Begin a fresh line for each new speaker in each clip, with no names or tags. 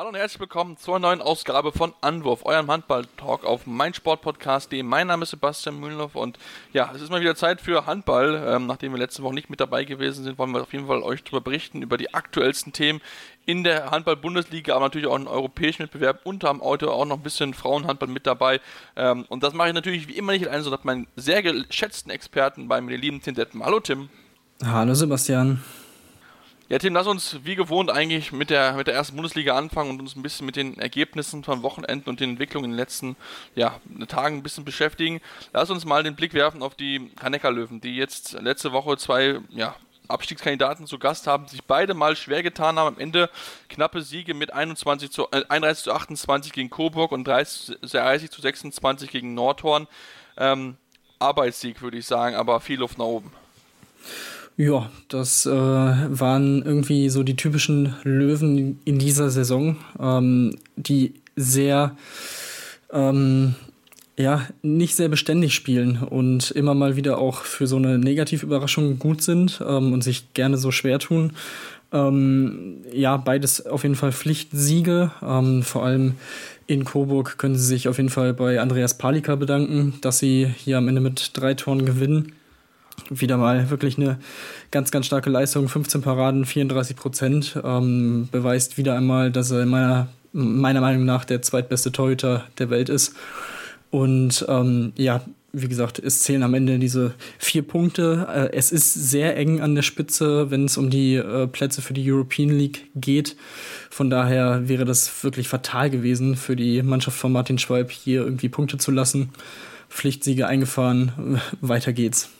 Hallo und herzlich willkommen zur neuen Ausgabe von Anwurf, eurem Handball-Talk auf meinsportpodcast.de. Mein Name ist Sebastian Mühlenhoff und ja, es ist mal wieder Zeit für Handball. Ähm, nachdem wir letzte Woche nicht mit dabei gewesen sind, wollen wir auf jeden Fall euch darüber berichten, über die aktuellsten Themen in der Handball-Bundesliga, aber natürlich auch im europäischen Wettbewerb und am Auto auch noch ein bisschen Frauenhandball mit dabei. Ähm, und das mache ich natürlich wie immer nicht allein, sondern meinen sehr geschätzten Experten bei mir, den lieben Tim Deppen. Hallo Tim.
Hallo Sebastian.
Ja, Tim, lass uns wie gewohnt eigentlich mit der, mit der ersten Bundesliga anfangen und uns ein bisschen mit den Ergebnissen von Wochenenden und den Entwicklungen in den letzten ja, Tagen ein bisschen beschäftigen. Lass uns mal den Blick werfen auf die Hanecker-Löwen, die jetzt letzte Woche zwei ja, Abstiegskandidaten zu Gast haben, sich beide mal schwer getan haben. Am Ende knappe Siege mit 21 zu, äh, 31 zu 28 gegen Coburg und 30, 30 zu 26 gegen Nordhorn. Ähm, Arbeitssieg, würde ich sagen, aber viel Luft nach oben.
Ja, das äh, waren irgendwie so die typischen Löwen in dieser Saison, ähm, die sehr, ähm, ja, nicht sehr beständig spielen und immer mal wieder auch für so eine Negativüberraschung gut sind ähm, und sich gerne so schwer tun. Ähm, ja, beides auf jeden Fall Pflichtsiege. Ähm, vor allem in Coburg können sie sich auf jeden Fall bei Andreas Palika bedanken, dass sie hier am Ende mit drei Toren gewinnen wieder mal wirklich eine ganz, ganz starke Leistung. 15 Paraden, 34 Prozent. Ähm, beweist wieder einmal, dass er meiner, meiner Meinung nach der zweitbeste Torhüter der Welt ist. Und ähm, ja, wie gesagt, es zählen am Ende diese vier Punkte. Äh, es ist sehr eng an der Spitze, wenn es um die äh, Plätze für die European League geht. Von daher wäre das wirklich fatal gewesen für die Mannschaft von Martin Schwalb, hier irgendwie Punkte zu lassen. Pflichtsiege eingefahren, weiter geht's.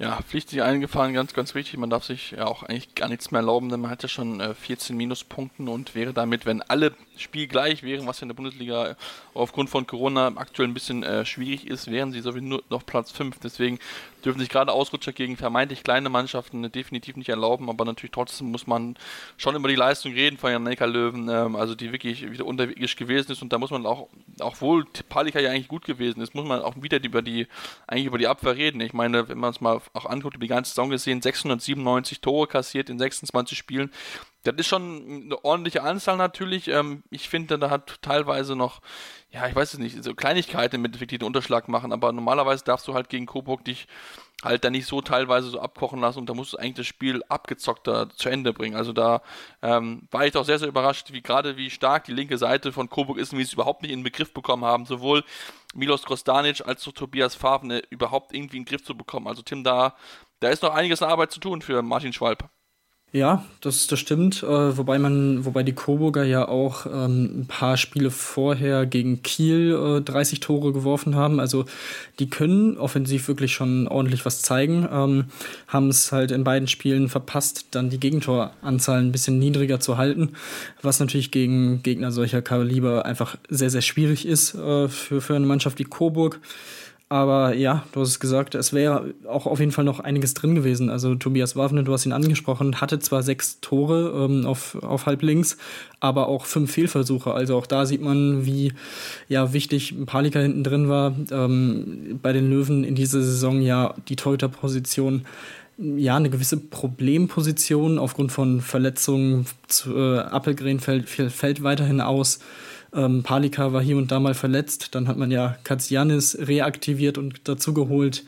Ja, pflichtig eingefahren, ganz, ganz wichtig. Man darf sich ja auch eigentlich gar nichts mehr erlauben, denn man hat ja schon äh, 14 Minuspunkten und wäre damit, wenn alle spielgleich wären, was in der Bundesliga aufgrund von Corona aktuell ein bisschen äh, schwierig ist, wären sie sowieso nur noch Platz 5. Deswegen dürfen sich gerade Ausrutscher gegen vermeintlich kleine Mannschaften definitiv nicht erlauben, aber natürlich trotzdem muss man schon über die Leistung reden von Janika Löwen, ähm, also die wirklich wieder unterirdisch gewesen ist und da muss man auch, auch wohl Palika ja eigentlich gut gewesen ist, muss man auch wieder über die, eigentlich über die Abwehr reden. Ich meine, wenn man es mal auch anguckt, über die ganze Saison gesehen, 697 Tore kassiert in 26 Spielen, das ist schon eine ordentliche Anzahl natürlich. Ähm, ich finde, da hat teilweise noch, ja, ich weiß es nicht, so Kleinigkeiten die den Unterschlag machen, aber normalerweise darfst du halt gegen Coburg dich halt da nicht so teilweise so abkochen lassen und da musst du eigentlich das Spiel abgezockter zu Ende bringen. Also da ähm, war ich doch sehr, sehr überrascht, wie gerade wie stark die linke Seite von Coburg ist und wie sie es überhaupt nicht in den Begriff bekommen haben, sowohl Milos Kostanic als auch Tobias Favne überhaupt irgendwie in den Griff zu bekommen. Also Tim, da, da ist noch einiges an Arbeit zu tun für Martin Schwalb.
Ja, das, das stimmt. Äh, wobei man, wobei die Coburger ja auch ähm, ein paar Spiele vorher gegen Kiel äh, 30 Tore geworfen haben. Also die können offensiv wirklich schon ordentlich was zeigen. Ähm, haben es halt in beiden Spielen verpasst, dann die Gegentoranzahl ein bisschen niedriger zu halten, was natürlich gegen Gegner solcher Kaliber einfach sehr, sehr schwierig ist äh, für, für eine Mannschaft wie Coburg. Aber ja, du hast es gesagt, es wäre auch auf jeden Fall noch einiges drin gewesen. Also Tobias Wafne, du hast ihn angesprochen, hatte zwar sechs Tore ähm, auf, auf halb links, aber auch fünf Fehlversuche. Also auch da sieht man, wie ja, wichtig Palika hinten drin war. Ähm, bei den Löwen in dieser Saison ja die Torhüterposition ja, eine gewisse Problemposition aufgrund von Verletzungen. Zu, äh, Appelgren fällt, fällt weiterhin aus. Ähm, Palika war hier und da mal verletzt. Dann hat man ja Katsianis reaktiviert und dazugeholt,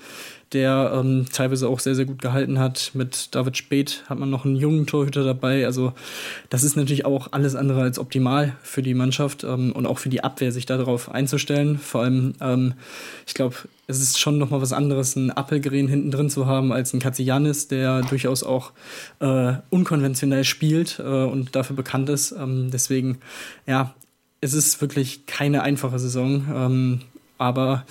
der ähm, teilweise auch sehr, sehr gut gehalten hat. Mit David Speth hat man noch einen jungen Torhüter dabei. Also das ist natürlich auch alles andere als optimal für die Mannschaft ähm, und auch für die Abwehr, sich darauf einzustellen. Vor allem, ähm, ich glaube, es ist schon noch mal was anderes, einen Appelgren hinten drin zu haben, als einen Katsianis, der durchaus auch äh, unkonventionell spielt äh, und dafür bekannt ist. Ähm, deswegen, ja, es ist wirklich keine einfache Saison. Ähm, aber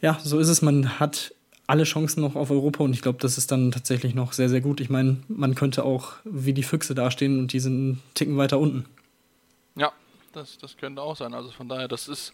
ja, so ist es. Man hat alle Chancen noch auf Europa und ich glaube, das ist dann tatsächlich noch sehr, sehr gut. Ich meine, man könnte auch wie die Füchse dastehen und die sind einen Ticken weiter unten.
Ja, das, das könnte auch sein. Also von daher, das ist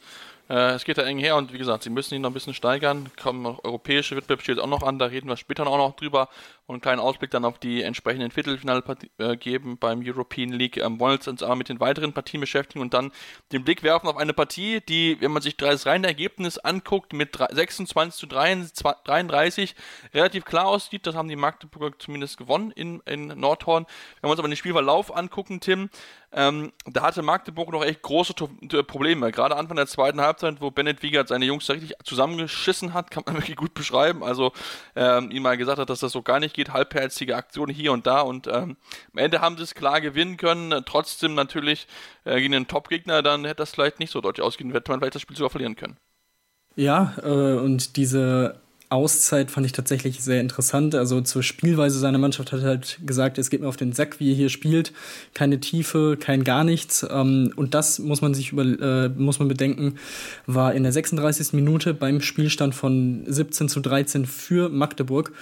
Äh, es geht da eng her und wie gesagt, sie müssen ihn noch ein bisschen steigern. Kommen noch europäische Wettbewerb steht auch noch an, da reden wir später auch noch drüber und einen kleinen Ausblick dann auf die entsprechenden Viertelfinale äh, geben beim European League. Ähm, wollen uns aber mit den weiteren Partien beschäftigen und dann den Blick werfen auf eine Partie, die, wenn man sich das reine Ergebnis anguckt, mit 26 zu 33 relativ klar aussieht. Das haben die Magdeburger zumindest gewonnen in, in Nordhorn. Wenn wir uns aber den Spielverlauf angucken, Tim, ähm, da hatte Magdeburg noch echt große Probleme. Gerade Anfang der zweiten Halbzeit, wo Bennett Wiegert seine Jungs da richtig zusammengeschissen hat, kann man wirklich gut beschreiben. Also ähm, ihm mal gesagt hat, dass das so gar nicht geht. Halbherzige Aktionen hier und da. Und ähm, am Ende haben sie es klar gewinnen können. Trotzdem natürlich äh, gegen einen Top-Gegner, dann hätte das vielleicht nicht so deutlich ausgehen, hätte man vielleicht das Spiel sogar verlieren können.
Ja, äh, und diese Auszeit fand ich tatsächlich sehr interessant. Also zur Spielweise seiner Mannschaft hat er halt gesagt, es geht mir auf den Sack, wie er hier spielt. Keine Tiefe, kein gar nichts. Ähm, und das muss man sich über, äh, muss man bedenken, war in der 36. Minute beim Spielstand von 17 zu 13 für Magdeburg.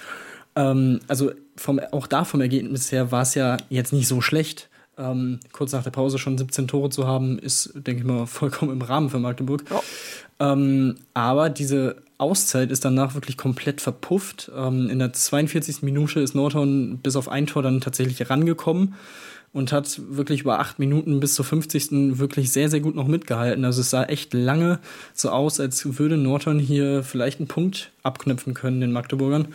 Ähm, also vom, auch da vom Ergebnis her war es ja jetzt nicht so schlecht. Ähm, kurz nach der Pause schon 17 Tore zu haben, ist, denke ich mal, vollkommen im Rahmen für Magdeburg. Ja. Ähm, aber diese Auszeit ist danach wirklich komplett verpufft. Ähm, in der 42. Minute ist Norton bis auf ein Tor dann tatsächlich rangekommen und hat wirklich über acht Minuten bis zur 50. wirklich sehr, sehr gut noch mitgehalten. Also es sah echt lange so aus, als würde Norton hier vielleicht einen Punkt abknüpfen können, den Magdeburgern.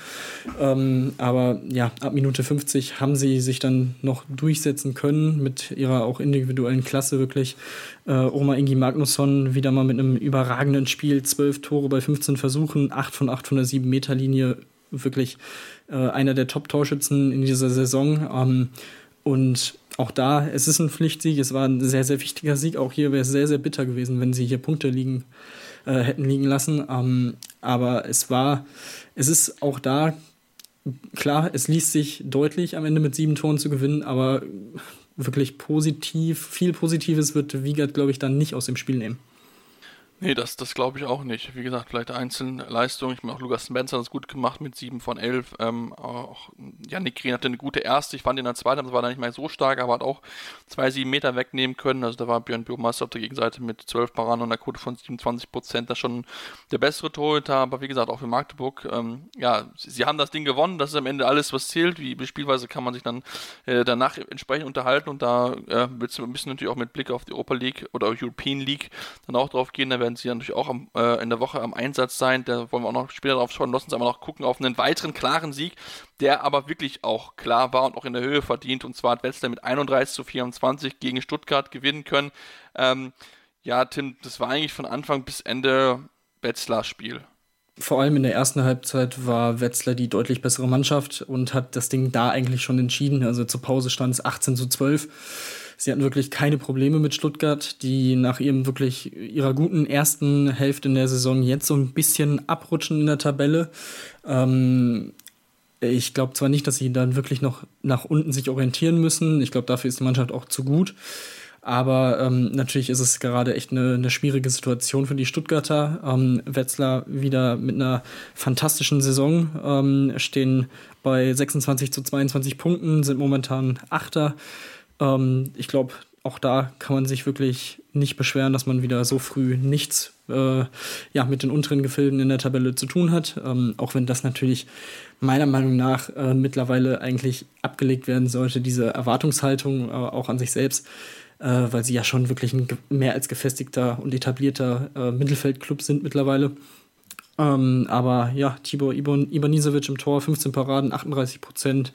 Ähm, aber ja, ab Minute 50 haben sie sich dann noch durchsetzen können mit ihrer auch individuellen Klasse wirklich. Äh, Oma Ingi Magnusson wieder mal mit einem überragenden Spiel, zwölf Tore bei 15 Versuchen, acht von acht von der 7 Meter Linie, wirklich äh, einer der Top-Torschützen in dieser Saison. Ähm, und auch da, es ist ein Pflichtsieg, es war ein sehr, sehr wichtiger Sieg. Auch hier wäre es sehr, sehr bitter gewesen, wenn sie hier Punkte liegen, äh, hätten liegen lassen. Ähm, aber es war, es ist auch da, klar, es liest sich deutlich am Ende mit sieben Toren zu gewinnen, aber wirklich positiv, viel Positives wird Wiegert, glaube ich, dann nicht aus dem Spiel nehmen.
Nee, das, das glaube ich auch nicht. Wie gesagt, vielleicht einzelne Leistungen. Ich meine, auch Lukas Spencer hat es gut gemacht mit 7 von 11. Ähm, auch Janik Green hatte eine gute erste. Ich fand in der zweiten, das war da nicht mehr so stark, aber hat auch zwei, sieben Meter wegnehmen können. Also da war Björn Bürmeister auf der Gegenseite mit 12 Paraden und einer Quote von 27 Prozent. Das ist schon der bessere Torhüter. Aber wie gesagt, auch für Magdeburg, ähm, ja, sie, sie, haben das Ding gewonnen. Das ist am Ende alles, was zählt. Wie Spielweise kann man sich dann äh, danach entsprechend unterhalten. Und da äh, ein bisschen natürlich auch mit Blick auf die Europa League oder European League dann auch drauf gehen. Da werden werden sie natürlich auch am, äh, in der Woche am Einsatz sein. Da wollen wir auch noch später drauf schauen. Lassen uns aber noch gucken auf einen weiteren klaren Sieg, der aber wirklich auch klar war und auch in der Höhe verdient. Und zwar hat Wetzlar mit 31 zu 24 gegen Stuttgart gewinnen können. Ähm, ja, Tim, das war eigentlich von Anfang bis Ende Wetzlar Spiel
vor allem in der ersten Halbzeit war Wetzlar die deutlich bessere Mannschaft und hat das Ding da eigentlich schon entschieden. Also zur Pause stand es 18 zu 12. Sie hatten wirklich keine Probleme mit Stuttgart, die nach ihrem wirklich ihrer guten ersten Hälfte in der Saison jetzt so ein bisschen abrutschen in der Tabelle. Ähm, ich glaube zwar nicht, dass sie dann wirklich noch nach unten sich orientieren müssen. Ich glaube, dafür ist die Mannschaft auch zu gut. Aber ähm, natürlich ist es gerade echt eine, eine schwierige Situation für die Stuttgarter. Ähm, Wetzlar wieder mit einer fantastischen Saison, ähm, stehen bei 26 zu 22 Punkten, sind momentan Achter. Ähm, ich glaube, auch da kann man sich wirklich nicht beschweren, dass man wieder so früh nichts äh, ja, mit den unteren Gefilden in der Tabelle zu tun hat. Ähm, auch wenn das natürlich meiner Meinung nach äh, mittlerweile eigentlich abgelegt werden sollte, diese Erwartungshaltung äh, auch an sich selbst, äh, weil sie ja schon wirklich ein mehr als gefestigter und etablierter äh, Mittelfeldclub sind mittlerweile. Ähm, aber ja, Tibor Ibanisevic im Tor, 15 Paraden, 38 Prozent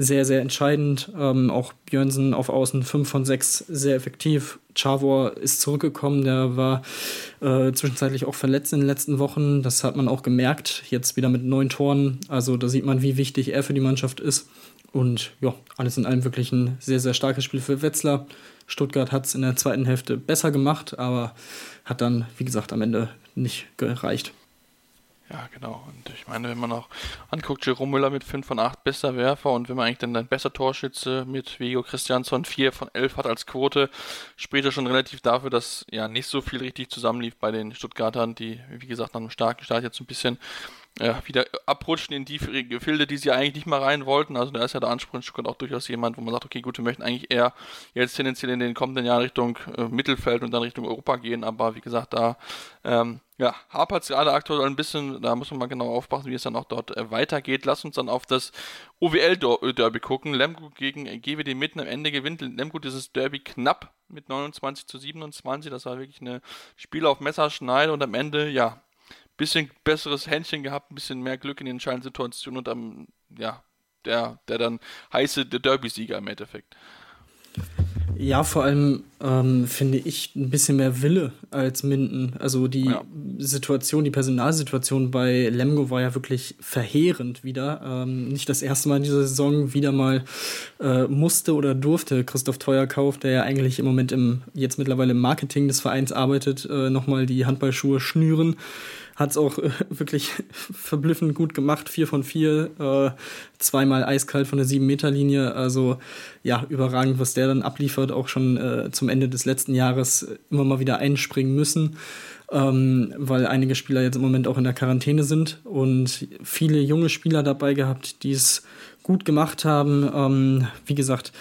sehr, sehr entscheidend. Ähm, auch Björnsen auf Außen 5 von 6 sehr effektiv. Chavor ist zurückgekommen, der war äh, zwischenzeitlich auch verletzt in den letzten Wochen. Das hat man auch gemerkt, jetzt wieder mit neun Toren. Also da sieht man, wie wichtig er für die Mannschaft ist. Und ja, alles in allem wirklich ein sehr, sehr starkes Spiel für Wetzlar. Stuttgart hat es in der zweiten Hälfte besser gemacht, aber hat dann, wie gesagt, am Ende nicht gereicht.
Ja, genau. Und ich meine, wenn man auch anguckt, Jerome Müller mit 5 von 8 bester Werfer und wenn man eigentlich dann ein besser Torschütze mit Vigo Christiansson 4 von 11 hat als Quote, spricht er schon relativ dafür, dass ja nicht so viel richtig zusammenlief bei den Stuttgartern, die, wie gesagt, nach einem starken Start jetzt ein bisschen ja, wieder abrutschen in die Gefilde, die sie eigentlich nicht mal rein wollten. Also da ist ja der Anspruch auch durchaus jemand, wo man sagt, okay, gut, wir möchten eigentlich eher jetzt tendenziell in den kommenden Jahren Richtung äh, Mittelfeld und dann Richtung Europa gehen. Aber wie gesagt, da ähm, ja, hapert gerade aktuell ein bisschen, da muss man mal genau aufpassen, wie es dann auch dort äh, weitergeht. Lass uns dann auf das OWL-Derby gucken. Lemgo gegen GWD mitten am Ende gewinnt Lemgo dieses Derby knapp mit 29 zu 27. Das war wirklich ein Spiel auf Messerschneide und am Ende, ja, bisschen besseres Händchen gehabt, ein bisschen mehr Glück in den entscheidenden Situationen und am, ja, der, der dann heiße Derby-Sieger im Endeffekt.
Ja, vor allem ähm, finde ich ein bisschen mehr Wille als Minden. Also die ja. Situation, die Personalsituation bei Lemgo war ja wirklich verheerend wieder. Ähm, nicht das erste Mal in dieser Saison wieder mal äh, musste oder durfte Christoph Teuerkauf, der ja eigentlich im Moment im jetzt mittlerweile im Marketing des Vereins arbeitet, äh, nochmal die Handballschuhe schnüren hat es auch äh, wirklich verblüffend gut gemacht. Vier von vier, äh, zweimal eiskalt von der sieben Meter Linie. Also ja, überragend, was der dann abliefert. Auch schon äh, zum Ende des letzten Jahres immer mal wieder einspringen müssen. Ähm, weil einige Spieler jetzt im Moment auch in der Quarantäne sind und viele junge Spieler dabei gehabt, die es gut gemacht haben. Ähm, wie gesagt,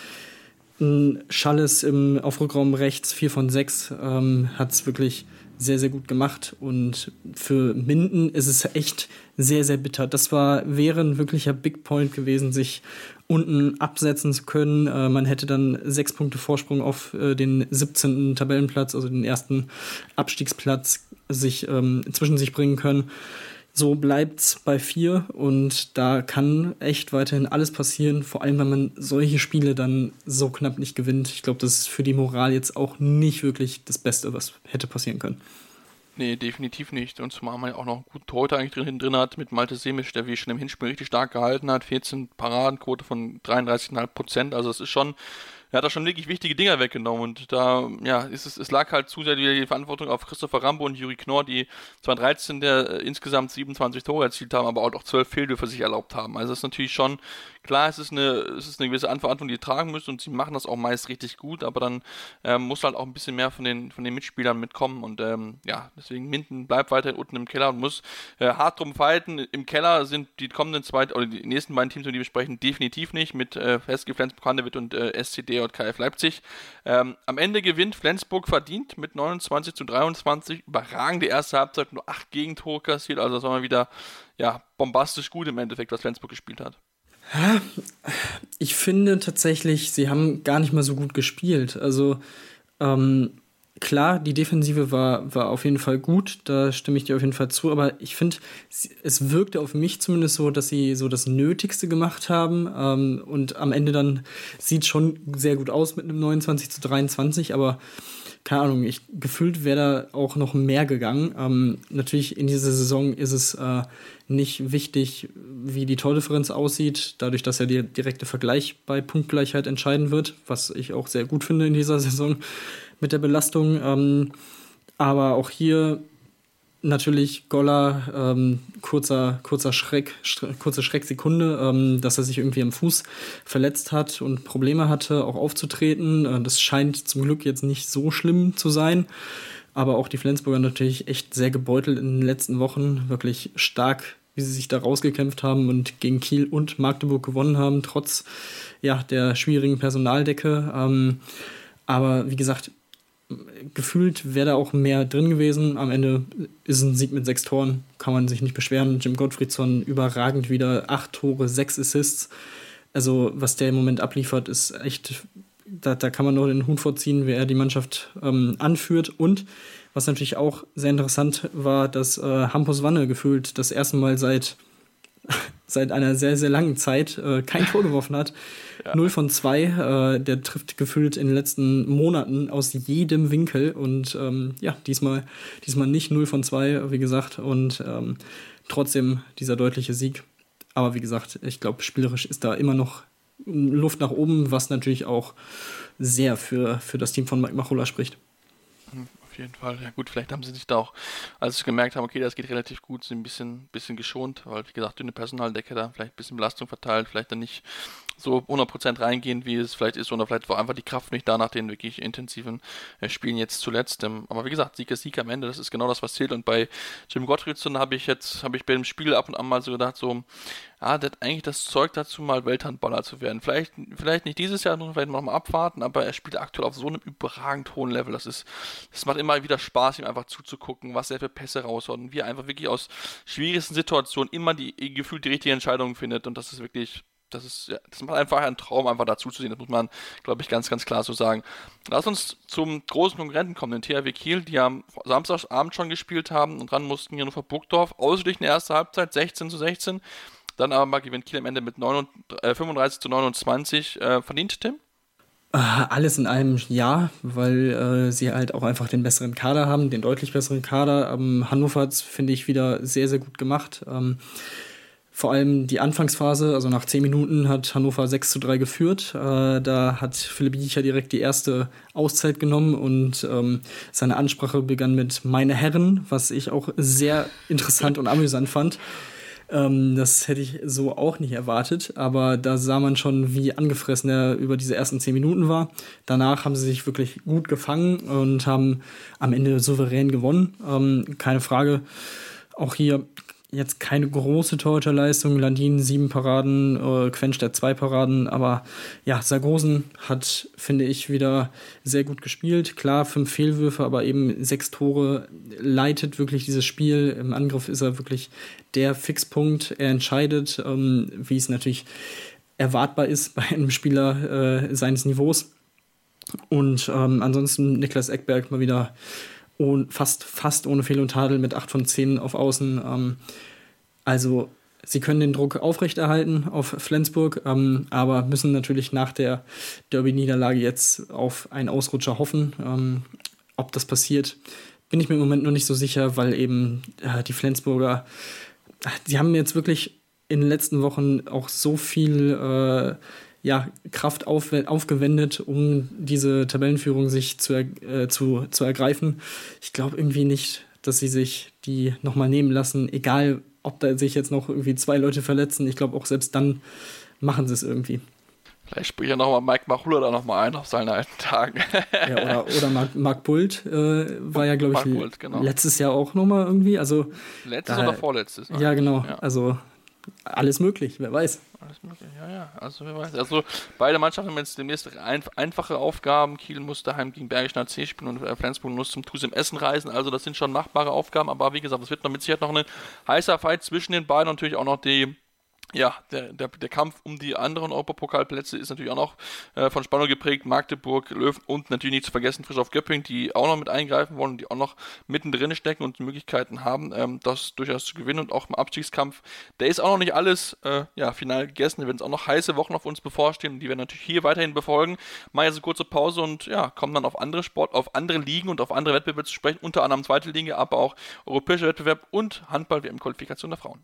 Schalles im Aufrückraum rechts, 4 von 6, ähm, hat es wirklich sehr, sehr gut gemacht. Und für Minden ist es echt sehr, sehr bitter. Das war, wäre ein wirklicher Big Point gewesen, sich unten absetzen zu können. Äh, man hätte dann sechs Punkte Vorsprung auf äh, den 17. Tabellenplatz, also den ersten Abstiegsplatz, sich ähm, zwischen sich bringen können. So bleibt's bei vier und da kann echt weiterhin alles passieren, vor allem wenn man solche Spiele dann so knapp nicht gewinnt. Ich glaube, das ist für die Moral jetzt auch nicht wirklich das Beste, was hätte passieren können.
Nee, definitiv nicht. Und zumal man ja auch noch einen guten Torhüter eigentlich drin, drin hat mit Malte Semisch, der wie schon im Hinspiel richtig stark gehalten hat. 14 Paradenquote von 33,5 Prozent. Also es ist schon er hat da schon wirklich wichtige Dinger weggenommen und da, ja, ist es, es lag halt zu sehr die Verantwortung auf Christopher Rambo und Juri Knorr, die zwar 13 der äh, insgesamt 27 Tore erzielt haben, aber auch noch 12 Fehlwürfe sich erlaubt haben. Also das ist natürlich schon, klar, es ist eine, es ist eine gewisse Verantwortung, die ihr tragen müsst und sie machen das auch meist richtig gut, aber dann ähm, muss halt auch ein bisschen mehr von den, von den Mitspielern mitkommen und ähm, ja, deswegen Minden bleibt weiterhin unten im Keller und muss äh, hart drum fighten. Im Keller sind die kommenden zwei, oder die nächsten beiden Teams, die wir besprechen, definitiv nicht mit äh, Festge Flensburg und äh, SCD JKF Leipzig. Ähm, am Ende gewinnt Flensburg verdient mit 29 zu 23. Überragende erste Halbzeit, nur acht Gegentore kassiert. Also das war mal wieder ja, bombastisch gut im Endeffekt, was Flensburg gespielt hat.
Ich finde tatsächlich, sie haben gar nicht mal so gut gespielt. Also ähm, klar, die Defensive war, war auf jeden Fall gut, da stimme ich dir auf jeden Fall zu, aber ich finde, es wirkte auf mich zumindest so, dass sie so das Nötigste gemacht haben ähm, und am Ende dann sieht schon sehr gut aus mit einem 29 zu 23, aber keine Ahnung, ich gefühlt wäre da auch noch mehr gegangen. Ähm, natürlich in dieser Saison ist es äh, nicht wichtig, wie die Tordifferenz aussieht, dadurch, dass ja der direkte Vergleich bei Punktgleichheit entscheiden wird, was ich auch sehr gut finde in dieser Saison mit der Belastung. Ähm, aber auch hier natürlich Goller, ähm, kurzer, kurzer Schreck, kurze Schrecksekunde, ähm, dass er sich irgendwie am Fuß verletzt hat und Probleme hatte, auch aufzutreten. Äh, das scheint zum Glück jetzt nicht so schlimm zu sein. Aber auch die Flensburger natürlich echt sehr gebeutelt in den letzten Wochen. Wirklich stark, wie sie sich da rausgekämpft haben und gegen Kiel und Magdeburg gewonnen haben, trotz ja, der schwierigen Personaldecke. Ähm, aber wie gesagt, gefühlt wäre da auch mehr drin gewesen. Am Ende ist ein Sieg mit sechs Toren, kann man sich nicht beschweren. Jim Gottfriedson überragend wieder, acht Tore, sechs Assists. Also was der im Moment abliefert, ist echt, da, da kann man nur den Hut vorziehen, wer er die Mannschaft ähm, anführt. Und was natürlich auch sehr interessant war, dass äh, Hampus Wanne gefühlt das erste Mal seit seit einer sehr, sehr langen Zeit äh, kein Tor geworfen hat. Ja. 0 von 2. Äh, der trifft gefühlt in den letzten Monaten aus jedem Winkel. Und ähm, ja, diesmal, diesmal nicht 0 von 2, wie gesagt. Und ähm, trotzdem dieser deutliche Sieg. Aber wie gesagt, ich glaube, spielerisch ist da immer noch Luft nach oben, was natürlich auch sehr für, für das Team von Mike Machola spricht
jeden Fall. Ja gut, vielleicht haben sie sich da auch, als sie gemerkt haben, okay, das geht relativ gut, sind ein bisschen, bisschen geschont, weil wie gesagt, dünne Personaldecke da, vielleicht ein bisschen Belastung verteilt, vielleicht dann nicht so 100% reingehen, wie es vielleicht ist, oder vielleicht war einfach die Kraft nicht da nach den wirklich intensiven äh, Spielen jetzt zuletzt. Ähm, aber wie gesagt, Sieg ist Sieg am Ende, das ist genau das, was zählt. Und bei Jim Gottfriedson habe ich jetzt, habe ich bei dem Spiel ab und an mal so gedacht, so, ah, der hat eigentlich das Zeug dazu, mal Welthandballer zu werden. Vielleicht, vielleicht nicht dieses Jahr, noch vielleicht noch mal abwarten, aber er spielt aktuell auf so einem überragend hohen Level. Das ist, das macht immer wieder Spaß, ihm einfach zuzugucken, was er für Pässe raushaut und wie er einfach wirklich aus schwierigsten Situationen immer die gefühlt die richtige Entscheidung findet. Und das ist wirklich das ist, ja, das macht einfach einen Traum, einfach dazu zu sehen. Das muss man, glaube ich, ganz, ganz klar so sagen. Lass uns zum großen Konkurrenten kommen, den THW Kiel, die am Samstagabend schon gespielt haben und dran mussten hier nur vor Burgdorf. Ausgeglichen in der ersten Halbzeit, 16 zu 16. Dann aber gewinnt Kiel am Ende mit 39, äh, 35 zu 29. Äh, verdient, Tim?
Äh, alles in allem ja, weil äh, sie halt auch einfach den besseren Kader haben, den deutlich besseren Kader. Ähm, Hannover hat es, finde ich, wieder sehr, sehr gut gemacht. Ähm, vor allem die Anfangsphase, also nach zehn Minuten hat Hannover 6 zu 3 geführt. Äh, da hat Philipp Jicher direkt die erste Auszeit genommen und ähm, seine Ansprache begann mit Meine Herren, was ich auch sehr interessant und amüsant fand. Ähm, das hätte ich so auch nicht erwartet, aber da sah man schon, wie angefressen er über diese ersten zehn Minuten war. Danach haben sie sich wirklich gut gefangen und haben am Ende souverän gewonnen. Ähm, keine Frage. Auch hier jetzt keine große Torhüterleistung. Landin sieben Paraden, äh, der zwei Paraden. Aber ja, Sargosen hat, finde ich, wieder sehr gut gespielt. Klar, fünf Fehlwürfe, aber eben sechs Tore leitet wirklich dieses Spiel. Im Angriff ist er wirklich der Fixpunkt. Er entscheidet, ähm, wie es natürlich erwartbar ist bei einem Spieler äh, seines Niveaus. Und ähm, ansonsten Niklas Eckberg mal wieder ohne, fast, fast ohne Fehl und Tadel mit 8 von 10 auf Außen. Ähm, also sie können den Druck aufrechterhalten auf Flensburg, ähm, aber müssen natürlich nach der Derby-Niederlage jetzt auf einen Ausrutscher hoffen. Ähm, ob das passiert, bin ich mir im Moment noch nicht so sicher, weil eben äh, die Flensburger, sie haben jetzt wirklich in den letzten Wochen auch so viel äh, ja, Kraft auf, aufgewendet, um diese Tabellenführung sich zu, äh, zu, zu ergreifen. Ich glaube irgendwie nicht, dass sie sich die nochmal nehmen lassen, egal ob da sich jetzt noch irgendwie zwei Leute verletzen. Ich glaube auch selbst dann machen sie es irgendwie.
Vielleicht spricht ja nochmal Mike Machula da nochmal ein auf seinen alten Tagen.
ja, oder, oder Mark, Mark Bult äh, war ja, glaube ich, Bult, genau. letztes Jahr auch nochmal irgendwie. Also,
Letztes da, oder vorletztes?
Ja, genau. Ja. Also alles möglich, wer weiß.
Alles möglich, ja, ja. Also wer weiß. Also beide Mannschaften haben jetzt demnächst ein, einfache Aufgaben. Kiel muss daheim gegen Bergisch C spielen und äh, Flensburg muss zum TuS im Essen reisen. Also das sind schon machbare Aufgaben, aber wie gesagt, es wird noch mit Sicherheit noch ein heißer Fight zwischen den beiden natürlich auch noch die ja, der, der, der Kampf um die anderen Europapokalplätze ist natürlich auch noch äh, von Spannung geprägt. Magdeburg, Löwen und natürlich nicht zu vergessen Frischhoff Göpping, die auch noch mit eingreifen wollen die auch noch mittendrin stecken und die Möglichkeiten haben, ähm, das durchaus zu gewinnen. Und auch im Abstiegskampf, der ist auch noch nicht alles äh, ja, final gegessen. Da werden auch noch heiße Wochen auf uns bevorstehen die werden natürlich hier weiterhin befolgen. Machen jetzt eine kurze Pause und ja, kommen dann auf andere Sport, auf andere Ligen und auf andere Wettbewerbe zu sprechen, unter anderem zweite Liga, aber auch europäischer Wettbewerb und Handball-WM-Qualifikation der Frauen.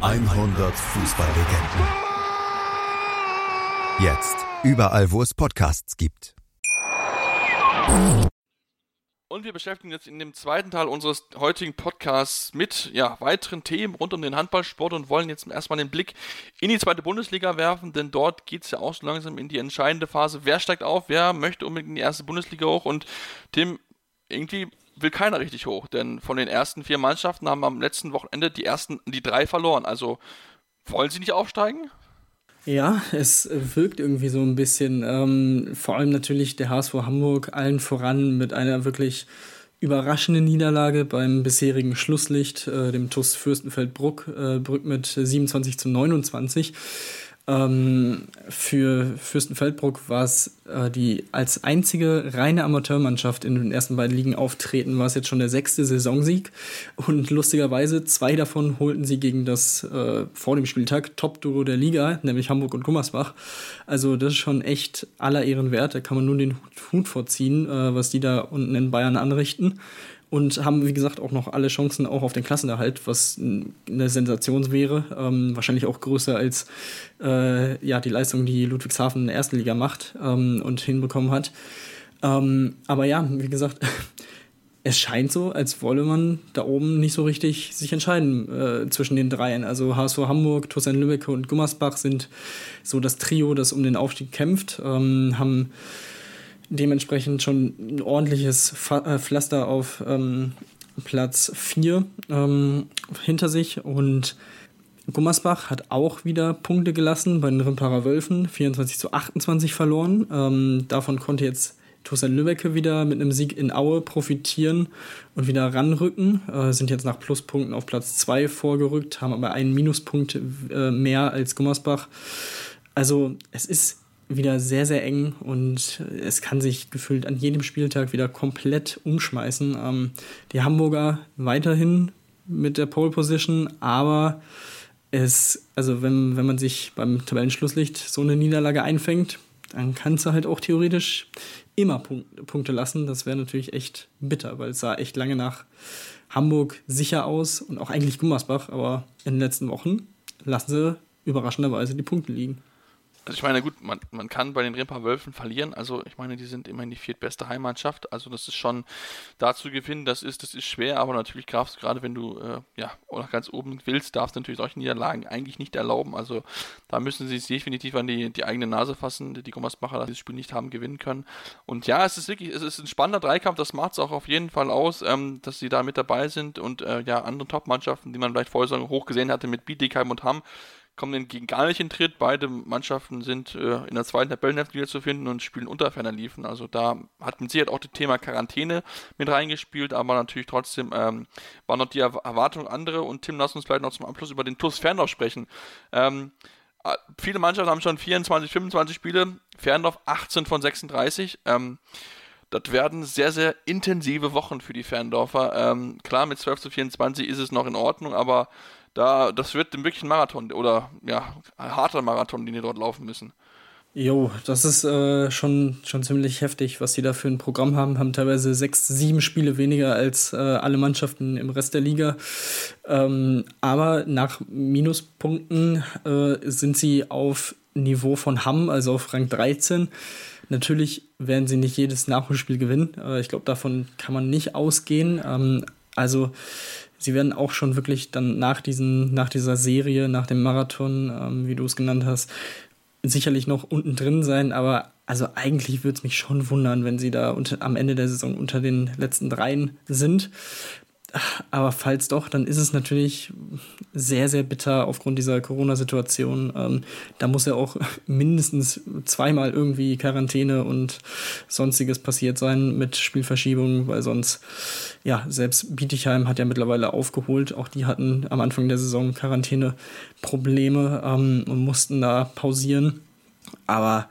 100 Fußballlegenden. Jetzt. Überall, wo es Podcasts gibt.
Und wir beschäftigen uns in dem zweiten Teil unseres heutigen Podcasts mit ja, weiteren Themen rund um den Handballsport und wollen jetzt erstmal den Blick in die zweite Bundesliga werfen, denn dort geht es ja auch so langsam in die entscheidende Phase. Wer steigt auf? Wer möchte unbedingt in die erste Bundesliga hoch? Und Tim, irgendwie will keiner richtig hoch, denn von den ersten vier Mannschaften haben am letzten Wochenende die ersten, die drei verloren. Also wollen sie nicht aufsteigen?
Ja, es wirkt irgendwie so ein bisschen. Ähm, vor allem natürlich der HSV Hamburg allen voran mit einer wirklich überraschenden Niederlage beim bisherigen Schlusslicht, äh, dem TUS Fürstenfeldbruck, äh, Brück mit 27 zu 29. Ähm, für Fürstenfeldbruck war es äh, die als einzige reine Amateurmannschaft in den ersten beiden Ligen auftreten, war es jetzt schon der sechste Saisonsieg. Und lustigerweise, zwei davon holten sie gegen das äh, vor dem Spieltag Top-Duo der Liga, nämlich Hamburg und Gummersbach. Also das ist schon echt aller Ehren wert. Da kann man nur den Hut vorziehen, äh, was die da unten in Bayern anrichten und haben, wie gesagt, auch noch alle Chancen auch auf den Klassenerhalt, was eine Sensation wäre. Ähm, wahrscheinlich auch größer als äh, ja, die Leistung, die Ludwigshafen in der ersten Liga macht ähm, und hinbekommen hat. Ähm, aber ja, wie gesagt, es scheint so, als wolle man da oben nicht so richtig sich entscheiden äh, zwischen den dreien. Also HSV Hamburg, Tosan Lübeck und Gummersbach sind so das Trio, das um den Aufstieg kämpft, ähm, haben dementsprechend schon ein ordentliches äh, Pflaster auf ähm, Platz 4 ähm, hinter sich und Gummersbach hat auch wieder Punkte gelassen bei den Rimparer Wölfen, 24 zu 28 verloren. Ähm, davon konnte jetzt Tosan Lübbecke wieder mit einem Sieg in Aue profitieren und wieder ranrücken. Äh, sind jetzt nach Pluspunkten auf Platz 2 vorgerückt, haben aber einen Minuspunkt äh, mehr als Gummersbach. Also es ist wieder sehr, sehr eng und es kann sich gefühlt an jedem Spieltag wieder komplett umschmeißen. Ähm, die Hamburger weiterhin mit der Pole Position, aber es, also wenn, wenn man sich beim Tabellenschlusslicht so eine Niederlage einfängt, dann kannst du halt auch theoretisch immer Punkt, Punkte lassen. Das wäre natürlich echt bitter, weil es sah echt lange nach Hamburg sicher aus und auch eigentlich Gummersbach, aber in den letzten Wochen lassen sie überraschenderweise die Punkte liegen.
Also ich meine, gut, man, man kann bei den Rimper Wölfen verlieren. Also ich meine, die sind immerhin die viertbeste Heimmannschaft. Also das ist schon dazu gewinnen, das ist, das ist schwer, aber natürlich darfst gerade wenn du äh, ja oder ganz oben willst, darfst du natürlich solche Niederlagen eigentlich nicht erlauben. Also da müssen sie sich definitiv an die, die eigene Nase fassen, die Gommersbacher dieses Spiel nicht haben gewinnen können. Und ja, es ist wirklich, es ist ein spannender Dreikampf, das macht es auch auf jeden Fall aus, ähm, dass sie da mit dabei sind und äh, ja, andere Top-Mannschaften, die man vielleicht vorher hoch gesehen hatte mit Bietigheim und Hamm, kommen entgegen gar nicht in Tritt. Beide Mannschaften sind äh, in der zweiten Tabellenhälfte finden und spielen unter ferner Liefen. Also da hat mit Sicherheit auch das Thema Quarantäne mit reingespielt, aber natürlich trotzdem ähm, waren noch die Erwartungen andere. Und Tim, lass uns vielleicht noch zum Abschluss über den Plus Ferndorf sprechen. Ähm, äh, viele Mannschaften haben schon 24, 25 Spiele, Ferndorf 18 von 36. Ähm, das werden sehr, sehr intensive Wochen für die Ferndorfer. Ähm, klar, mit 12 zu 24 ist es noch in Ordnung, aber da, das wird wirklich ein Marathon oder ja, ein harter Marathon, den die dort laufen müssen.
Jo, das ist äh, schon, schon ziemlich heftig, was sie da für ein Programm haben. Haben teilweise sechs, sieben Spiele weniger als äh, alle Mannschaften im Rest der Liga. Ähm, aber nach Minuspunkten äh, sind sie auf Niveau von Hamm, also auf Rang 13. Natürlich werden sie nicht jedes Nachholspiel gewinnen. Ich glaube, davon kann man nicht ausgehen. Ähm, also sie werden auch schon wirklich dann nach, diesen, nach dieser Serie, nach dem Marathon, ähm, wie du es genannt hast, sicherlich noch unten drin sein, aber also eigentlich würde es mich schon wundern, wenn sie da unter, am Ende der Saison unter den letzten dreien sind. Aber falls doch, dann ist es natürlich sehr, sehr bitter aufgrund dieser Corona-Situation. Ähm, da muss ja auch mindestens zweimal irgendwie Quarantäne und sonstiges passiert sein mit Spielverschiebungen, weil sonst, ja, selbst Bietigheim hat ja mittlerweile aufgeholt. Auch die hatten am Anfang der Saison Quarantäne-Probleme ähm, und mussten da pausieren. Aber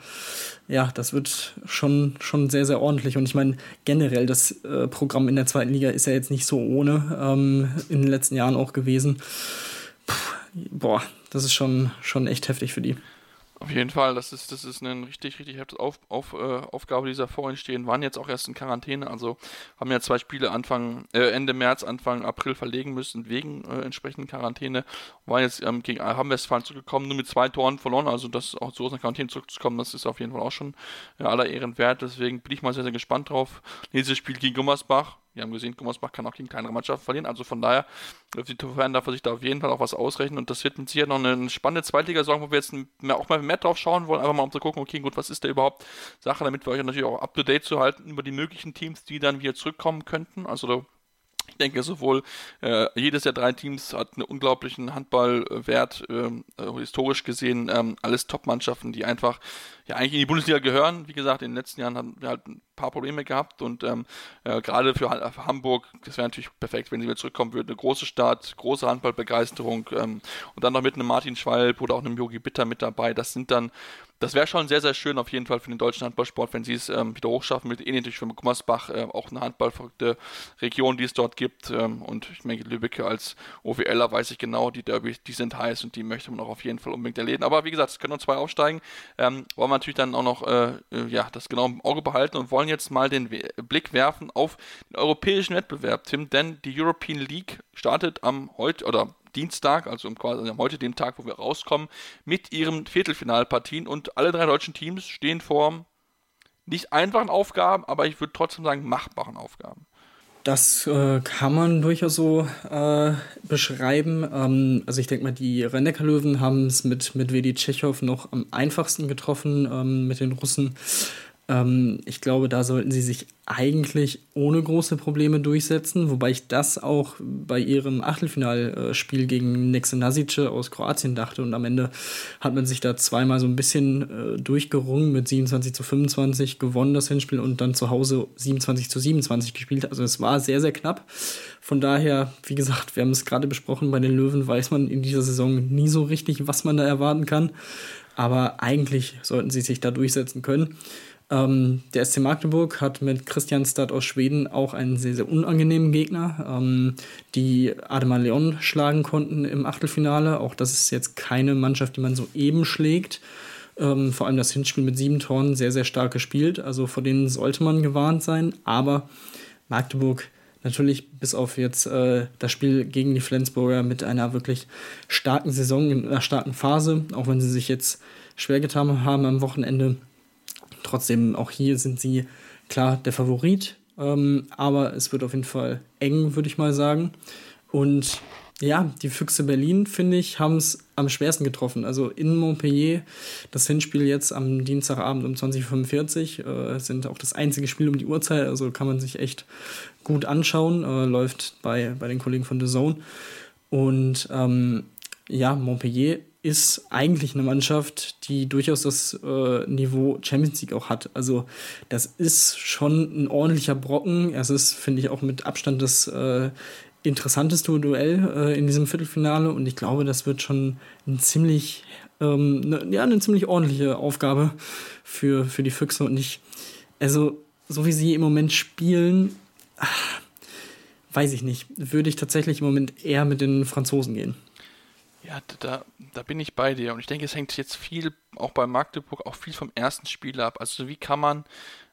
ja, das wird schon, schon sehr, sehr ordentlich. Und ich meine, generell, das äh, Programm in der zweiten Liga ist ja jetzt nicht so ohne ähm, in den letzten Jahren auch gewesen. Puh, boah, das ist schon, schon echt heftig für die.
Auf jeden Fall, das ist, das ist eine richtig, richtig heftige Auf, Auf, äh, Aufgabe, die da vor uns stehen. Waren jetzt auch erst in Quarantäne, also haben ja zwei Spiele Anfang, äh, Ende März, Anfang April verlegen müssen wegen äh, entsprechenden Quarantäne. Waren jetzt ähm, gegen Hamm-Westfalen zurückgekommen, nur mit zwei Toren verloren, also das auch so aus einer Quarantäne zurückzukommen, das ist auf jeden Fall auch schon äh, aller Ehren wert. Deswegen bin ich mal sehr, sehr gespannt drauf. Nächstes Spiel gegen Gummersbach, wir haben gesehen, Gummersbach kann auch gegen kleinere Mannschaften verlieren. Also von daher die Fan darf sich da auf jeden Fall auch was ausrechnen. Und das wird mit Sicherheit noch eine spannende Zweitliga-Saison, wo wir jetzt auch mal mehr drauf schauen wollen. Einfach mal um zu gucken, okay, gut, was ist da überhaupt Sache, damit wir euch natürlich auch up to date zu halten über die möglichen Teams, die dann wieder zurückkommen könnten. Also ich denke, sowohl äh, jedes der drei Teams hat einen unglaublichen Handballwert, ähm, äh, historisch gesehen, ähm, alles Top-Mannschaften, die einfach ja eigentlich in die Bundesliga gehören. Wie gesagt, in den letzten Jahren haben wir halt paar Probleme gehabt und ähm, äh, gerade für, für, Hamburg, das wäre natürlich perfekt, wenn sie wieder zurückkommen würden. Eine große Stadt, große Handballbegeisterung ähm, und dann noch mit einem Martin Schwalb oder auch einem Yogi Bitter mit dabei. Das sind dann das wäre schon sehr, sehr schön auf jeden Fall für den deutschen Handballsport, wenn sie es ähm, wieder hochschaffen, mit ähnlich für Gummersbach, äh, auch eine handballverrückte Region, die es dort gibt. Ähm, und ich denke, Lübeck als OWLer weiß ich genau, die Derbys, die sind heiß und die möchte man auch auf jeden Fall unbedingt erleben. Aber wie gesagt, es können nur zwei aufsteigen. Ähm, wollen wir natürlich dann auch noch äh, äh, ja, das genau im Auge behalten und wollen jetzt mal den We Blick werfen auf den europäischen Wettbewerb, Tim, denn die European League startet am heute oder Dienstag, also quasi heute dem Tag, wo wir rauskommen, mit ihren Viertelfinalpartien und alle drei deutschen Teams stehen vor nicht einfachen Aufgaben, aber ich würde trotzdem sagen machbaren Aufgaben.
Das äh, kann man durchaus so äh, beschreiben. Ähm, also ich denke mal, die Rennecker-Löwen haben es mit, mit Tschechow noch am einfachsten getroffen ähm, mit den Russen. Ähm, ich glaube, da sollten sie sich eigentlich ohne große Probleme durchsetzen, wobei ich das auch bei ihrem Achtelfinalspiel gegen Nexe Nasice aus Kroatien dachte und am Ende hat man sich da zweimal so ein bisschen äh, durchgerungen mit 27 zu 25 gewonnen das Hinspiel und dann zu Hause 27 zu 27 gespielt. Also es war sehr, sehr knapp. Von daher, wie gesagt, wir haben es gerade besprochen, bei den Löwen weiß man in dieser Saison nie so richtig, was man da erwarten kann. Aber eigentlich sollten sie sich da durchsetzen können. Ähm, der SC Magdeburg hat mit Christian Stad aus Schweden auch einen sehr, sehr unangenehmen Gegner, ähm, die Ademar Leon schlagen konnten im Achtelfinale. Auch das ist jetzt keine Mannschaft, die man so eben schlägt. Ähm, vor allem das Hinspiel mit sieben Toren sehr, sehr stark gespielt. Also vor denen sollte man gewarnt sein. Aber Magdeburg natürlich bis auf jetzt äh, das Spiel gegen die Flensburger mit einer wirklich starken Saison, in einer starken Phase, auch wenn sie sich jetzt schwer getan haben am Wochenende, Trotzdem, auch hier sind sie klar der Favorit. Ähm, aber es wird auf jeden Fall eng, würde ich mal sagen. Und ja, die Füchse Berlin, finde ich, haben es am schwersten getroffen. Also in Montpellier, das Hinspiel jetzt am Dienstagabend um 20.45 Uhr, äh, sind auch das einzige Spiel um die Uhrzeit. Also kann man sich echt gut anschauen. Äh, läuft bei, bei den Kollegen von The Zone. Und ähm, ja, Montpellier ist eigentlich eine Mannschaft, die durchaus das äh, Niveau Champions League auch hat. Also das ist schon ein ordentlicher Brocken. Es ist, finde ich, auch mit Abstand das äh, interessanteste Duell äh, in diesem Viertelfinale und ich glaube, das wird schon ein ziemlich, ähm, ne, ja, eine ziemlich ordentliche Aufgabe für, für die Füchse und ich, also so wie sie im Moment spielen, ach, weiß ich nicht, würde ich tatsächlich im Moment eher mit den Franzosen gehen.
Ja, da, da bin ich bei dir. Und ich denke, es hängt jetzt viel, auch bei Magdeburg, auch viel vom ersten Spiel ab. Also wie kann man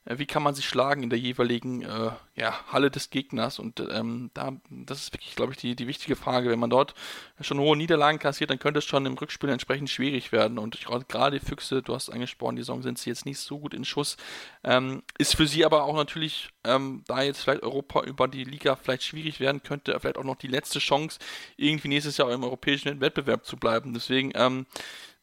äh, wie kann man sich schlagen in der jeweiligen äh, ja, Halle des Gegners. Und ähm, da, das ist wirklich, glaube ich, die, die wichtige Frage. Wenn man dort schon hohe Niederlagen kassiert, dann könnte es schon im Rückspiel entsprechend schwierig werden. Und gerade die Füchse, du hast angesprochen, die Saison sind sie jetzt nicht so gut in Schuss. Ähm, ist für sie aber auch natürlich, ähm, da jetzt vielleicht Europa über die Liga vielleicht schwierig werden könnte, vielleicht auch noch die letzte Chance, irgendwie nächstes Jahr im europäischen Wettbewerb zu bleiben. Deswegen, ähm,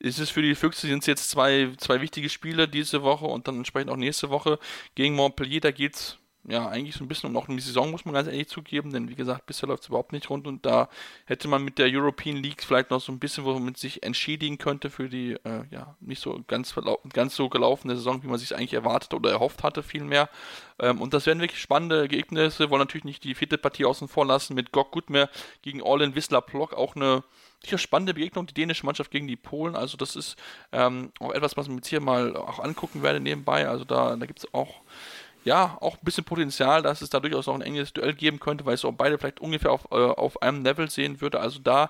ist es für die Füchse sind es jetzt zwei, zwei wichtige Spiele diese Woche und dann entsprechend auch nächste Woche gegen Montpellier. Da geht es ja, eigentlich so ein bisschen um noch eine Saison, muss man ganz ehrlich zugeben, denn wie gesagt, bisher läuft es überhaupt nicht rund und da hätte man mit der European League vielleicht noch so ein bisschen, womit sich entschädigen könnte für die, äh, ja, nicht so ganz, ganz so gelaufene Saison, wie man sich eigentlich erwartet oder erhofft hatte, vielmehr. Ähm, und das wären wirklich spannende Ergebnisse, wollen natürlich nicht die vierte Partie außen vor lassen mit Gok Gutmer gegen Orlin Wisla Plock, auch eine sicher spannende Begegnung, die dänische Mannschaft gegen die Polen. Also das ist ähm, auch etwas, was wir jetzt hier mal auch angucken werden nebenbei. Also da, da gibt es auch ja, auch ein bisschen Potenzial, dass es da durchaus auch ein enges Duell geben könnte, weil es auch beide vielleicht ungefähr auf, äh, auf einem Level sehen würde. Also da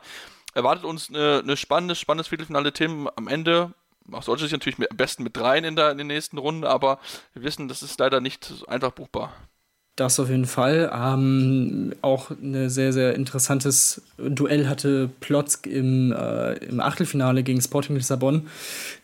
erwartet uns eine, eine spannendes, spannendes Viertelfinale Themen am Ende. Auch sollte sich natürlich mit, am besten mit dreien in der, in der nächsten Runde, aber wir wissen, das ist leider nicht einfach buchbar.
Das auf jeden Fall. Ähm, auch ein sehr, sehr interessantes Duell hatte Plotzk im, äh, im Achtelfinale gegen Sporting Lissabon.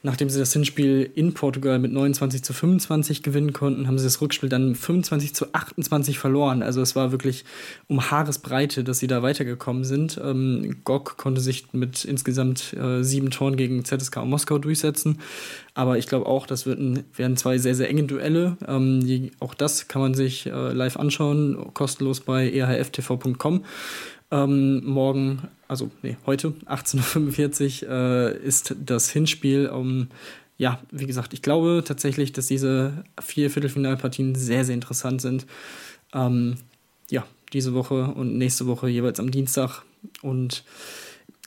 Nachdem sie das Hinspiel in Portugal mit 29 zu 25 gewinnen konnten, haben sie das Rückspiel dann 25 zu 28 verloren. Also es war wirklich um Haaresbreite, dass sie da weitergekommen sind. Ähm, Gok konnte sich mit insgesamt äh, sieben Toren gegen ZSK Moskau durchsetzen. Aber ich glaube auch, das wird ein, werden zwei sehr, sehr enge Duelle. Ähm, die, auch das kann man sich äh, live anschauen, kostenlos bei erhftv.com. Ähm, morgen, also nee, heute, 18.45 Uhr, äh, ist das Hinspiel um ja, wie gesagt, ich glaube tatsächlich, dass diese vier Viertelfinalpartien sehr, sehr interessant sind. Ähm, ja, diese Woche und nächste Woche jeweils am Dienstag. Und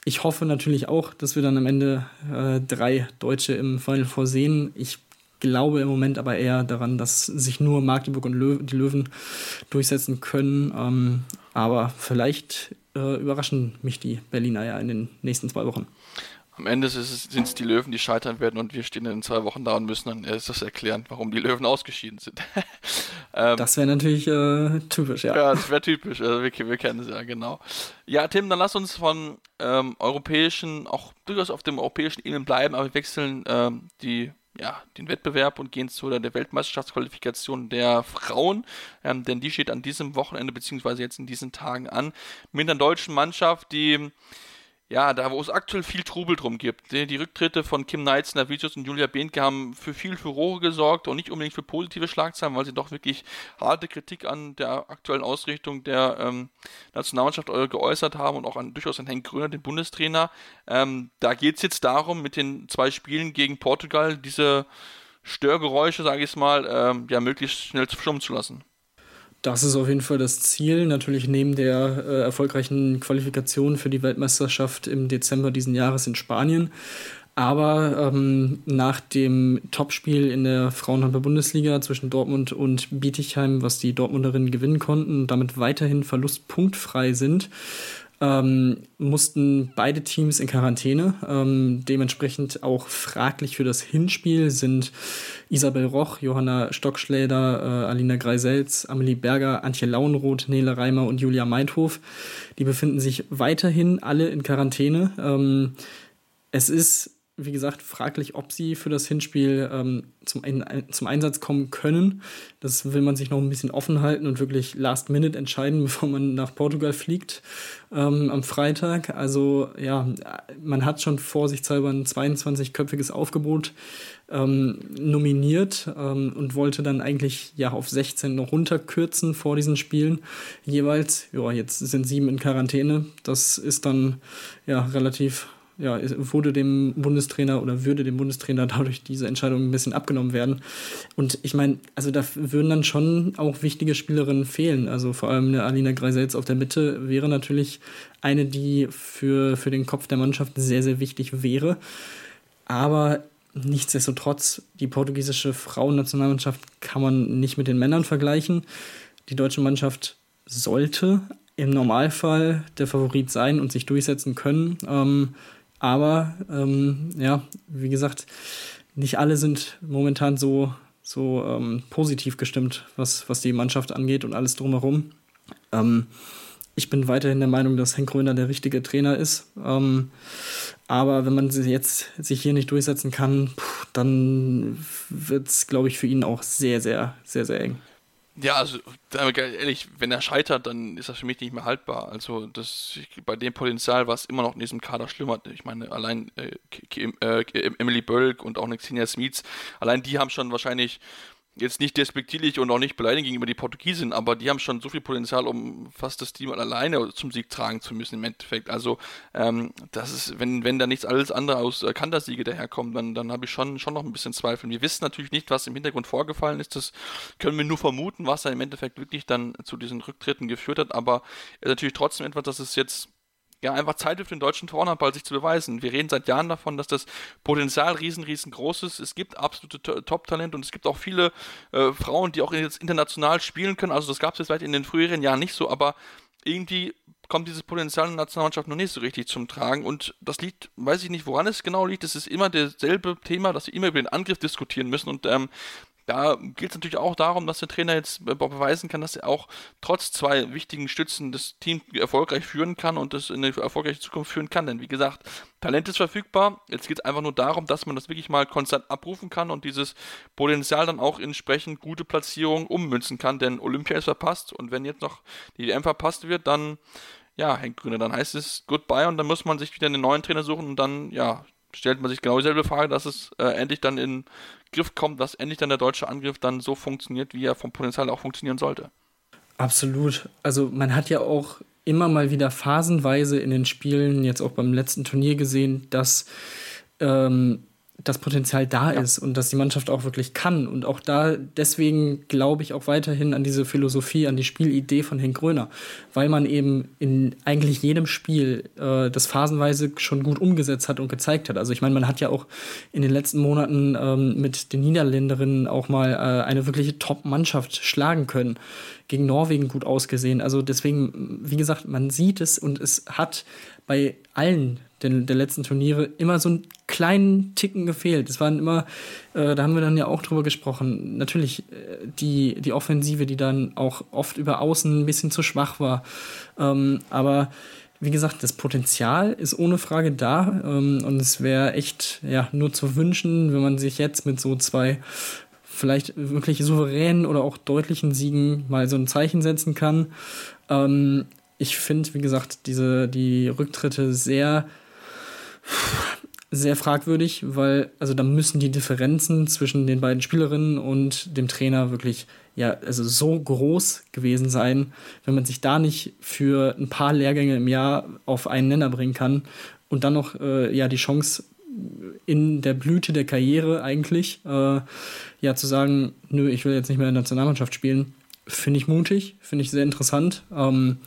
ich hoffe natürlich auch, dass wir dann am Ende äh, drei Deutsche im Final Four sehen. Ich glaube im Moment aber eher daran, dass sich nur Magdeburg und Löw die Löwen durchsetzen können. Ähm, aber vielleicht äh, überraschen mich die Berliner ja in den nächsten zwei Wochen.
Am Ende sind es die Löwen, die scheitern werden und wir stehen in zwei Wochen da und müssen dann erst das erklären, warum die Löwen ausgeschieden sind.
ähm, das wäre natürlich äh, typisch, ja.
Ja, das wäre typisch. Also wir, wir, kennen es ja, genau. Ja, Tim, dann lass uns von ähm, europäischen, auch durchaus auf dem europäischen Ebene bleiben, aber wir wechseln ähm, die ja, den Wettbewerb und gehen zu der Weltmeisterschaftsqualifikation der Frauen, ähm, denn die steht an diesem Wochenende beziehungsweise jetzt in diesen Tagen an mit einer deutschen Mannschaft, die ja, da wo es aktuell viel Trubel drum gibt. Die, die Rücktritte von Kim Knights, Navicius und Julia Behnke haben für viel Furore gesorgt und nicht unbedingt für positive Schlagzeilen, weil sie doch wirklich harte Kritik an der aktuellen Ausrichtung der ähm, Nationalmannschaft geäußert haben und auch an, durchaus an Henk Gröner, den Bundestrainer. Ähm, da geht es jetzt darum, mit den zwei Spielen gegen Portugal diese Störgeräusche, sage ich mal, ähm, ja, möglichst schnell verschwommen zu lassen.
Das ist auf jeden Fall das Ziel. Natürlich neben der äh, erfolgreichen Qualifikation für die Weltmeisterschaft im Dezember diesen Jahres in Spanien. Aber ähm, nach dem Topspiel in der Frauenhandball-Bundesliga zwischen Dortmund und Bietigheim, was die Dortmunderinnen gewinnen konnten und damit weiterhin verlustpunktfrei sind, ähm, mussten beide Teams in Quarantäne. Ähm, dementsprechend auch fraglich für das Hinspiel sind Isabel Roch, Johanna Stockschläder, äh, Alina Greiselz, Amelie Berger, Antje Lauenroth, Nele Reimer und Julia Meinthof. Die befinden sich weiterhin alle in Quarantäne. Ähm, es ist wie gesagt, fraglich, ob sie für das Hinspiel ähm, zum, ein, zum Einsatz kommen können. Das will man sich noch ein bisschen offen halten und wirklich last minute entscheiden, bevor man nach Portugal fliegt ähm, am Freitag. Also ja, man hat schon vorsichtshalber ein 22-köpfiges Aufgebot ähm, nominiert ähm, und wollte dann eigentlich ja auf 16 noch runterkürzen vor diesen Spielen jeweils. Ja, jetzt sind sieben in Quarantäne. Das ist dann ja relativ ja, wurde dem Bundestrainer oder würde dem Bundestrainer dadurch diese Entscheidung ein bisschen abgenommen werden. Und ich meine, also da würden dann schon auch wichtige Spielerinnen fehlen. Also vor allem eine Alina Greisels auf der Mitte wäre natürlich eine, die für, für den Kopf der Mannschaft sehr, sehr wichtig wäre. Aber nichtsdestotrotz, die portugiesische Frauennationalmannschaft kann man nicht mit den Männern vergleichen. Die deutsche Mannschaft sollte im Normalfall der Favorit sein und sich durchsetzen können. Ähm, aber ähm, ja, wie gesagt, nicht alle sind momentan so, so ähm, positiv gestimmt, was, was die Mannschaft angeht und alles drumherum. Ähm, ich bin weiterhin der Meinung, dass Henk Röner der richtige Trainer ist. Ähm, aber wenn man jetzt sich hier nicht durchsetzen kann, dann wird es, glaube ich, für ihn auch sehr, sehr, sehr, sehr eng.
Ja, also ehrlich, wenn er scheitert, dann ist das für mich nicht mehr haltbar. Also das bei dem Potenzial, was immer noch in diesem Kader schlummert, ich meine, allein äh, äh, Emily Bölk und auch eine Xenia Smits, allein die haben schon wahrscheinlich jetzt nicht despektierlich und auch nicht beleidigend gegenüber die Portugiesen, aber die haben schon so viel Potenzial, um fast das Team alleine zum Sieg tragen zu müssen im Endeffekt. Also ähm, das ist, wenn, wenn da nichts alles andere aus äh, Kantersiege daherkommt, dann, dann habe ich schon, schon noch ein bisschen Zweifel. Wir wissen natürlich nicht, was im Hintergrund vorgefallen ist. Das können wir nur vermuten, was da im Endeffekt wirklich dann zu diesen Rücktritten geführt hat, aber ist natürlich trotzdem etwas, das ist jetzt ja, einfach Zeit für den deutschen Frauenhandball sich zu beweisen. Wir reden seit Jahren davon, dass das Potenzial riesen, riesengroß ist. Es gibt absolute Top-Talent und es gibt auch viele äh, Frauen, die auch jetzt international spielen können. Also das gab es jetzt vielleicht in den früheren Jahren nicht so, aber irgendwie kommt dieses Potenzial in der Nationalmannschaft noch nicht so richtig zum Tragen und das liegt, weiß ich nicht, woran es genau liegt. Es ist immer dasselbe Thema, dass sie immer über den Angriff diskutieren müssen und ähm, da geht es natürlich auch darum, dass der Trainer jetzt beweisen kann, dass er auch trotz zwei wichtigen Stützen das Team erfolgreich führen kann und das in eine erfolgreiche Zukunft führen kann. Denn wie gesagt, Talent ist verfügbar. Jetzt geht es einfach nur darum, dass man das wirklich mal konstant abrufen kann und dieses Potenzial dann auch entsprechend gute Platzierungen ummünzen kann. Denn Olympia ist verpasst und wenn jetzt noch die WM verpasst wird, dann ja, Henk Grüner, dann heißt es Goodbye und dann muss man sich wieder einen neuen Trainer suchen und dann, ja, stellt man sich genau dieselbe Frage, dass es äh, endlich dann in Griff kommt, dass endlich dann der deutsche Angriff dann so funktioniert, wie er vom Potenzial auch funktionieren sollte.
Absolut. Also man hat ja auch immer mal wieder phasenweise in den Spielen, jetzt auch beim letzten Turnier gesehen, dass ähm, das Potenzial da ja. ist und dass die Mannschaft auch wirklich kann. Und auch da, deswegen glaube ich auch weiterhin an diese Philosophie, an die Spielidee von Henk Gröner, weil man eben in eigentlich jedem Spiel äh, das phasenweise schon gut umgesetzt hat und gezeigt hat. Also ich meine, man hat ja auch in den letzten Monaten ähm, mit den Niederländerinnen auch mal äh, eine wirkliche Top-Mannschaft schlagen können gegen Norwegen gut ausgesehen. Also deswegen, wie gesagt, man sieht es und es hat bei allen der, der letzten Turniere immer so einen kleinen Ticken gefehlt. Es waren immer, äh, da haben wir dann ja auch drüber gesprochen, natürlich äh, die, die Offensive, die dann auch oft über Außen ein bisschen zu schwach war. Ähm, aber wie gesagt, das Potenzial ist ohne Frage da ähm, und es wäre echt ja, nur zu wünschen, wenn man sich jetzt mit so zwei vielleicht wirklich souveränen oder auch deutlichen Siegen mal so ein Zeichen setzen kann. Ähm, ich finde, wie gesagt, diese, die Rücktritte sehr, sehr fragwürdig, weil, also da müssen die Differenzen zwischen den beiden Spielerinnen und dem Trainer wirklich, ja, also so groß gewesen sein, wenn man sich da nicht für ein paar Lehrgänge im Jahr auf einen Nenner bringen kann und dann noch, äh, ja, die Chance in der Blüte der Karriere eigentlich, äh, ja, zu sagen, nö, ich will jetzt nicht mehr in der Nationalmannschaft spielen, finde ich mutig, finde ich sehr interessant. Ähm,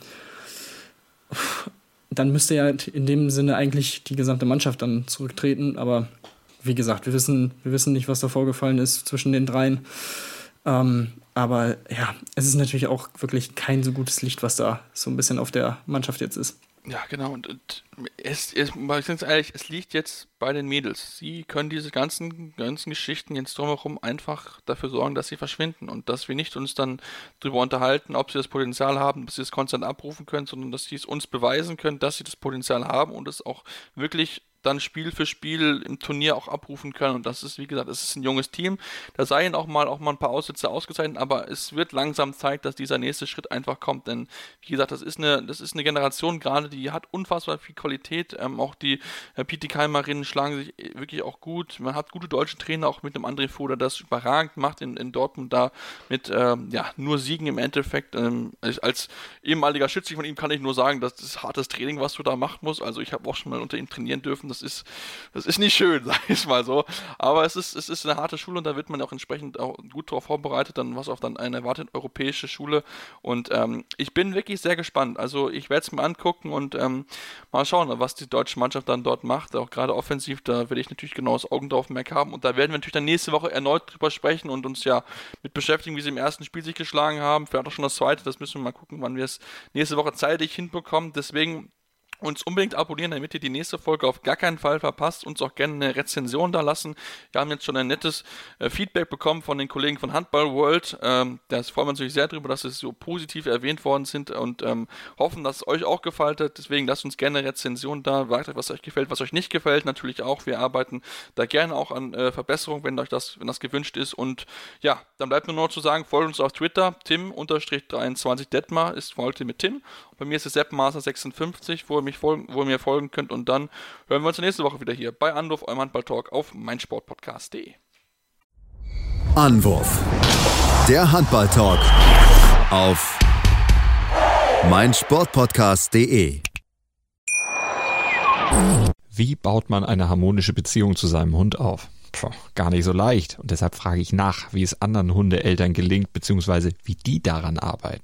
dann müsste ja in dem Sinne eigentlich die gesamte Mannschaft dann zurücktreten, aber wie gesagt, wir wissen, wir wissen nicht, was da vorgefallen ist zwischen den dreien. Ähm, aber ja, es ist natürlich auch wirklich kein so gutes Licht, was da so ein bisschen auf der Mannschaft jetzt ist.
Ja, genau. Und, und es, es, ganz ehrlich, es liegt jetzt bei den Mädels. Sie können diese ganzen, ganzen Geschichten jetzt drumherum einfach dafür sorgen, dass sie verschwinden und dass wir nicht uns dann darüber unterhalten, ob sie das Potenzial haben, dass sie es konstant abrufen können, sondern dass sie es uns beweisen können, dass sie das Potenzial haben und es auch wirklich dann Spiel für Spiel im Turnier auch abrufen können. Und das ist, wie gesagt, es ist ein junges Team. Da seien auch mal auch mal ein paar Aussätze ausgezeichnet, aber es wird langsam Zeit, dass dieser nächste Schritt einfach kommt. Denn wie gesagt, das ist eine, das ist eine Generation gerade, die hat unfassbar viel Qualität. Ähm, auch die äh, PT Keimerinnen schlagen sich wirklich auch gut. Man hat gute deutsche Trainer, auch mit dem André Foder, das überragend macht in, in Dortmund da mit ähm, ja, nur Siegen im Endeffekt. Ähm, als, als ehemaliger Schütze von ihm kann ich nur sagen, das hartes Training, was du da machen musst. Also ich habe auch schon mal unter ihm trainieren dürfen das ist, das ist nicht schön, sag ich mal so. Aber es ist, es ist eine harte Schule und da wird man auch entsprechend auch gut darauf vorbereitet, dann was auf dann eine erwartet europäische Schule. Und ähm, ich bin wirklich sehr gespannt. Also ich werde es mir angucken und ähm, mal schauen, was die deutsche Mannschaft dann dort macht. Auch gerade offensiv, da werde ich natürlich genau das Augen drauf mehr haben. Und da werden wir natürlich dann nächste Woche erneut drüber sprechen und uns ja mit beschäftigen, wie sie im ersten Spiel sich geschlagen haben. Vielleicht auch schon das zweite. Das müssen wir mal gucken, wann wir es nächste Woche zeitig hinbekommen. Deswegen uns unbedingt abonnieren, damit ihr die nächste Folge auf gar keinen Fall verpasst. Uns auch gerne eine Rezension da lassen. Wir haben jetzt schon ein nettes äh, Feedback bekommen von den Kollegen von Handball World. Ähm, das freuen wir uns natürlich sehr darüber, dass es so positiv erwähnt worden sind und ähm, hoffen, dass es euch auch gefallen hat. Deswegen lasst uns gerne eine Rezension da. Sagt was euch gefällt, was euch nicht gefällt. Natürlich auch. Wir arbeiten da gerne auch an äh, Verbesserungen, wenn euch das, wenn das gewünscht ist. Und ja, dann bleibt nur noch zu sagen, folgt uns auf Twitter. Tim-23 Detmar ist heute mit Tim. Bei mir ist es SeppMaster56, wo mich folgen, wo ihr mir folgen könnt. Und dann hören wir uns nächste Woche wieder hier bei Anwurf, eurem Handball-Talk auf meinsportpodcast.de.
Anwurf. Der Handball-Talk auf meinsportpodcast.de.
Wie baut man eine harmonische Beziehung zu seinem Hund auf? Puh, gar nicht so leicht. Und deshalb frage ich nach, wie es anderen Hundeeltern gelingt, beziehungsweise wie die daran arbeiten.